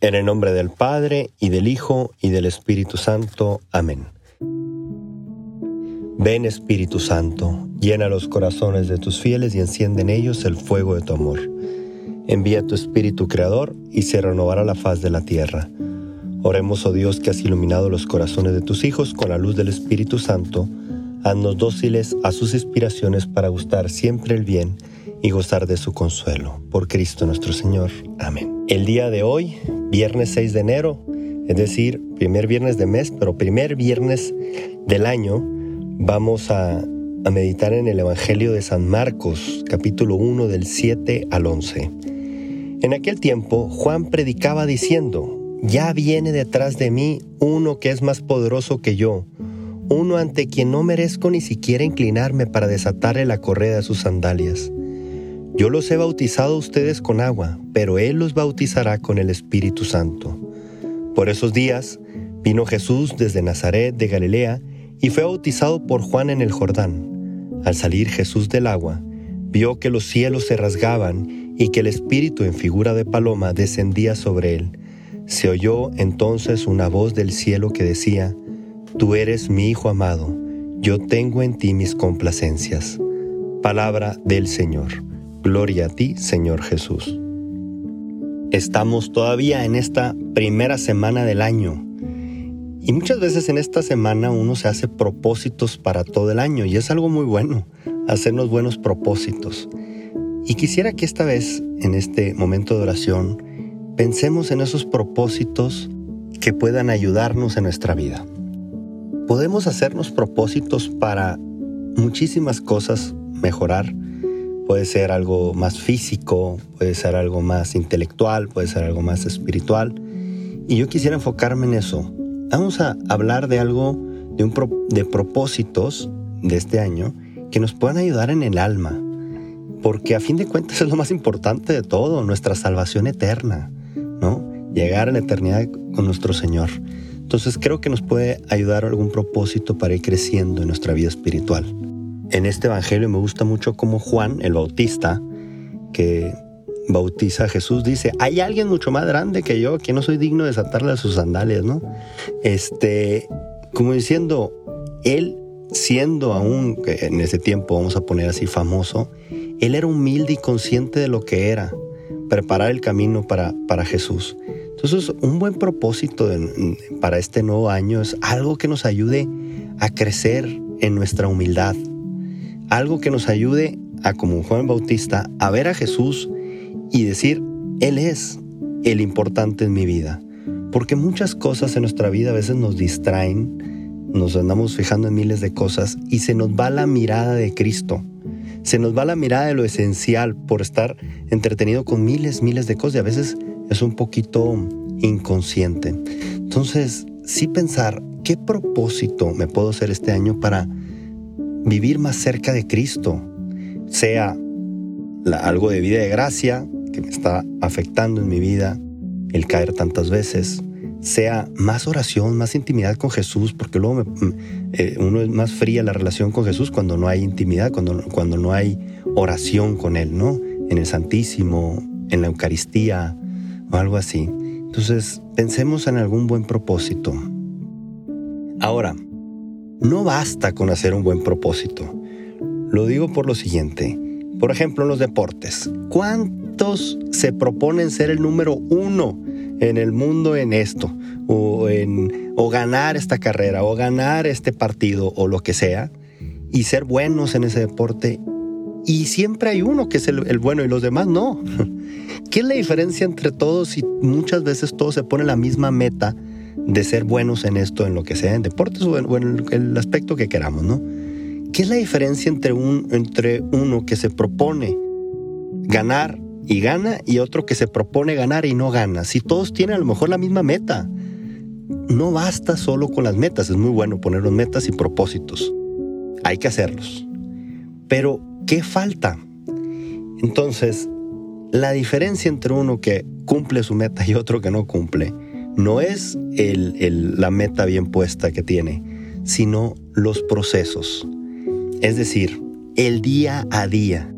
En el nombre del Padre, y del Hijo, y del Espíritu Santo. Amén. Ven Espíritu Santo, llena los corazones de tus fieles y enciende en ellos el fuego de tu amor. Envía tu Espíritu Creador y se renovará la faz de la tierra. Oremos, oh Dios, que has iluminado los corazones de tus hijos con la luz del Espíritu Santo. Haznos dóciles a sus inspiraciones para gustar siempre el bien y gozar de su consuelo. Por Cristo nuestro Señor. Amén. El día de hoy, viernes 6 de enero, es decir, primer viernes de mes, pero primer viernes del año, vamos a, meditar en el Evangelio de San Marcos, capítulo 1 del 7 al 11. En aquel tiempo, Juan predicaba diciendo, ya viene detrás de mí uno que es más poderoso que yo, uno ante quien no merezco ni siquiera inclinarme para desatarle la correa de sus sandalias. Yo los he bautizado a ustedes con agua, pero Él los bautizará con el Espíritu Santo. Por esos días vino Jesús desde Nazaret de Galilea y fue bautizado por Juan en el Jordán. Al salir Jesús del agua, vio que los cielos se rasgaban y que el Espíritu en figura de paloma descendía sobre él. Se oyó entonces una voz del cielo que decía, Tú eres mi Hijo amado, yo tengo en ti mis complacencias. Palabra del Señor. Gloria a ti, Señor Jesús. Estamos todavía en esta primera semana del año. Y muchas veces en esta semana uno se hace propósitos para todo el año y es algo muy bueno, hacernos buenos propósitos. Y quisiera que esta vez, en este momento de oración, pensemos en esos propósitos que puedan ayudarnos en nuestra vida. Podemos hacernos propósitos para muchísimas cosas mejorar, Puede ser algo más físico, puede ser algo más intelectual, puede ser algo más espiritual. Y yo quisiera enfocarme en eso. Vamos a hablar de algo, de, un de propósitos de este año que nos puedan ayudar en el alma. Porque a fin de cuentas es lo más importante de todo, nuestra salvación eterna, ¿no? Llegar a la eternidad con nuestro Señor. Entonces creo que nos puede ayudar algún propósito para ir creciendo en nuestra vida espiritual en este evangelio me gusta mucho como Juan, el bautista, que bautiza a Jesús, dice, hay alguien mucho más grande que yo, que no soy digno de desatarle sus sandalias, ¿no? Este, como diciendo, él siendo aún, en ese tiempo vamos a poner así famoso, él era humilde y consciente de lo que era, preparar el camino para, para Jesús. Entonces, un buen propósito para este nuevo año es algo que nos ayude a crecer en nuestra humildad, algo que nos ayude a, como Juan Bautista, a ver a Jesús y decir, Él es el importante en mi vida. Porque muchas cosas en nuestra vida a veces nos distraen, nos andamos fijando en miles de cosas y se nos va la mirada de Cristo. Se nos va la mirada de lo esencial por estar entretenido con miles, miles de cosas y a veces es un poquito inconsciente. Entonces, sí pensar, ¿qué propósito me puedo hacer este año para vivir más cerca de Cristo, sea algo de vida de gracia que me está afectando en mi vida, el caer tantas veces, sea más oración, más intimidad con Jesús, porque luego eh, uno es más fría la relación con Jesús cuando no hay intimidad, cuando, cuando no hay oración con Él, ¿no? En el Santísimo, en la Eucaristía o algo así. Entonces, pensemos en algún buen propósito. Ahora, no basta con hacer un buen propósito. Lo digo por lo siguiente. Por ejemplo, en los deportes. ¿Cuántos se proponen ser el número uno en el mundo en esto? O, en, o ganar esta carrera, o ganar este partido, o lo que sea. Y ser buenos en ese deporte. Y siempre hay uno que es el, el bueno y los demás no. ¿Qué es la diferencia entre todos si muchas veces todos se ponen la misma meta? De ser buenos en esto, en lo que sea, en deportes o en, el aspecto que queramos, ¿no? ¿Qué es la diferencia entre, un, entre uno que se propone ganar y gana y otro que se propone ganar y no gana. Si todos tienen a lo mejor la misma meta, no basta solo con las metas. Es muy bueno poner metas y propósitos. Hay que hacerlos. Pero, ¿qué falta? Entonces, la diferencia entre uno que cumple su meta y otro que no cumple no es la meta bien puesta que tiene, sino los procesos. Es decir, el día a día.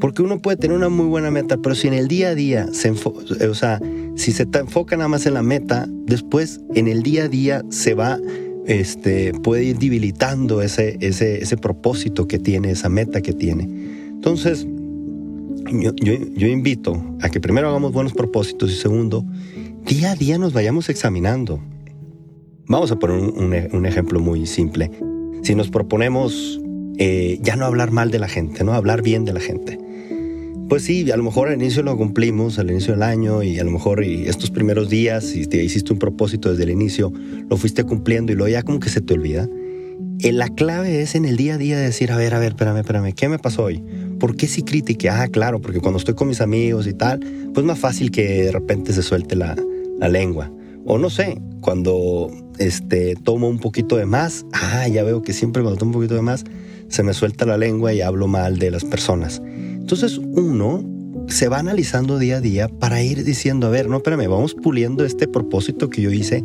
Porque uno puede tener una muy buena meta, pero si en el día a día se o sea, si se enfoca nada más en la meta, después en el día a día se va, este, puede ir debilitando ese, propósito que tiene, esa meta que tiene. Entonces, yo, yo, invito a que primero hagamos buenos propósitos y segundo, día a día nos vayamos examinando. Vamos a poner un, un ejemplo muy simple. Si nos proponemos eh, ya no hablar mal de la gente, no hablar bien de la gente. Pues sí, a lo mejor al inicio lo cumplimos, al inicio del año, y a lo mejor y estos primeros días, si te hiciste un propósito desde el inicio, lo fuiste cumpliendo y luego ya como que se te olvida. Eh, la clave es en el día a día decir, a ver, a ver, espérame, espérame, ¿qué me pasó hoy? ¿Por qué sí critiqué? Ah, claro, porque cuando estoy con mis amigos y tal, pues más fácil que de repente se suelte la, la lengua. O no sé, cuando este, tomo un poquito de más, ah, ya veo que siempre cuando tomo un poquito de más, se me suelta la lengua y hablo mal de las personas. Entonces uno se va analizando día a día para ir diciendo, a ver, no, espérame, vamos puliendo este propósito que yo hice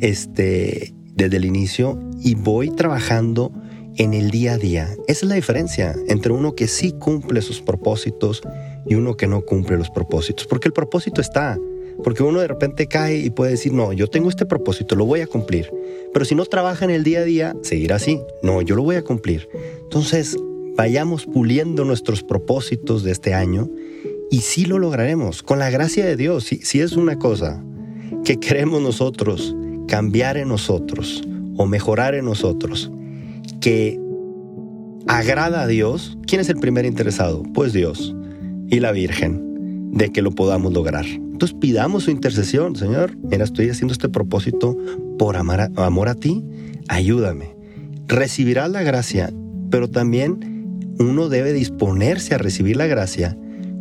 este, desde el inicio y voy trabajando en el día a día. Esa es la diferencia entre uno que sí cumple sus propósitos y uno que no cumple los propósitos, porque el propósito está, porque uno de repente cae y puede decir, no, yo tengo este propósito, lo voy a cumplir. Pero si no trabaja en el día a día, seguirá así. No, yo lo voy a cumplir. Entonces, vayamos puliendo nuestros propósitos de este año y sí lo lograremos. Con la gracia de Dios, si, si es una cosa que queremos nosotros cambiar en nosotros o mejorar en nosotros, que agrada a Dios, ¿quién es el primer interesado? Pues Dios y la Virgen, de que lo podamos lograr. Entonces pidamos su intercesión, Señor. Mira, estoy haciendo este propósito por amar amor a ti. Ayúdame. Recibirás la gracia, pero también uno debe disponerse a recibir la gracia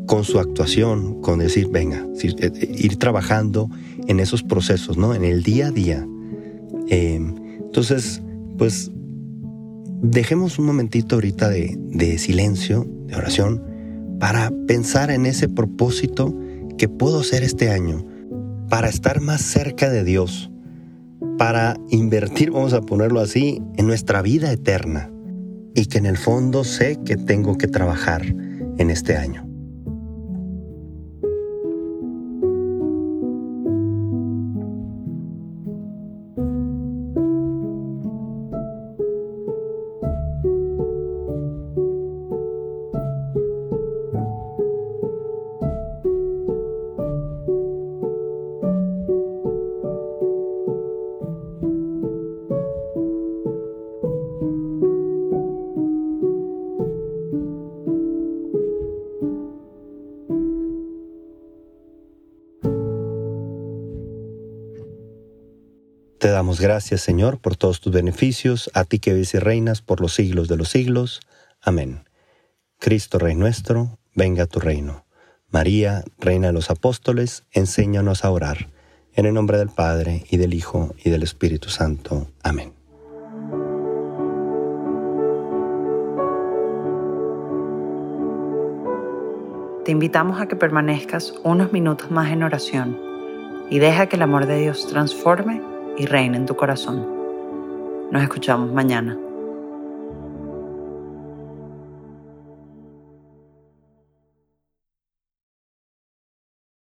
con su actuación, con decir, venga, eh, eh, ir trabajando en esos procesos, ¿no? En el día a día. Em, entonces, pues, dejemos un momentito ahorita de, de silencio, de oración, para pensar en ese propósito que puedo hacer este año para estar más cerca de Dios, para invertir, vamos a ponerlo así, en nuestra vida eterna y que en el fondo sé que tengo que trabajar en este año. Damos gracias, Señor, por todos tus beneficios, a ti que vives y reinas por los siglos de los siglos. Amén. Cristo, Rey nuestro, venga a tu reino. María, Reina de los Apóstoles, enséñanos a orar. En el nombre del Padre, y del Hijo, y del Espíritu Santo. Amén. Te invitamos a que permanezcas unos minutos más en oración y deja que el amor de Dios transforme y reina en tu corazón. Nos escuchamos mañana.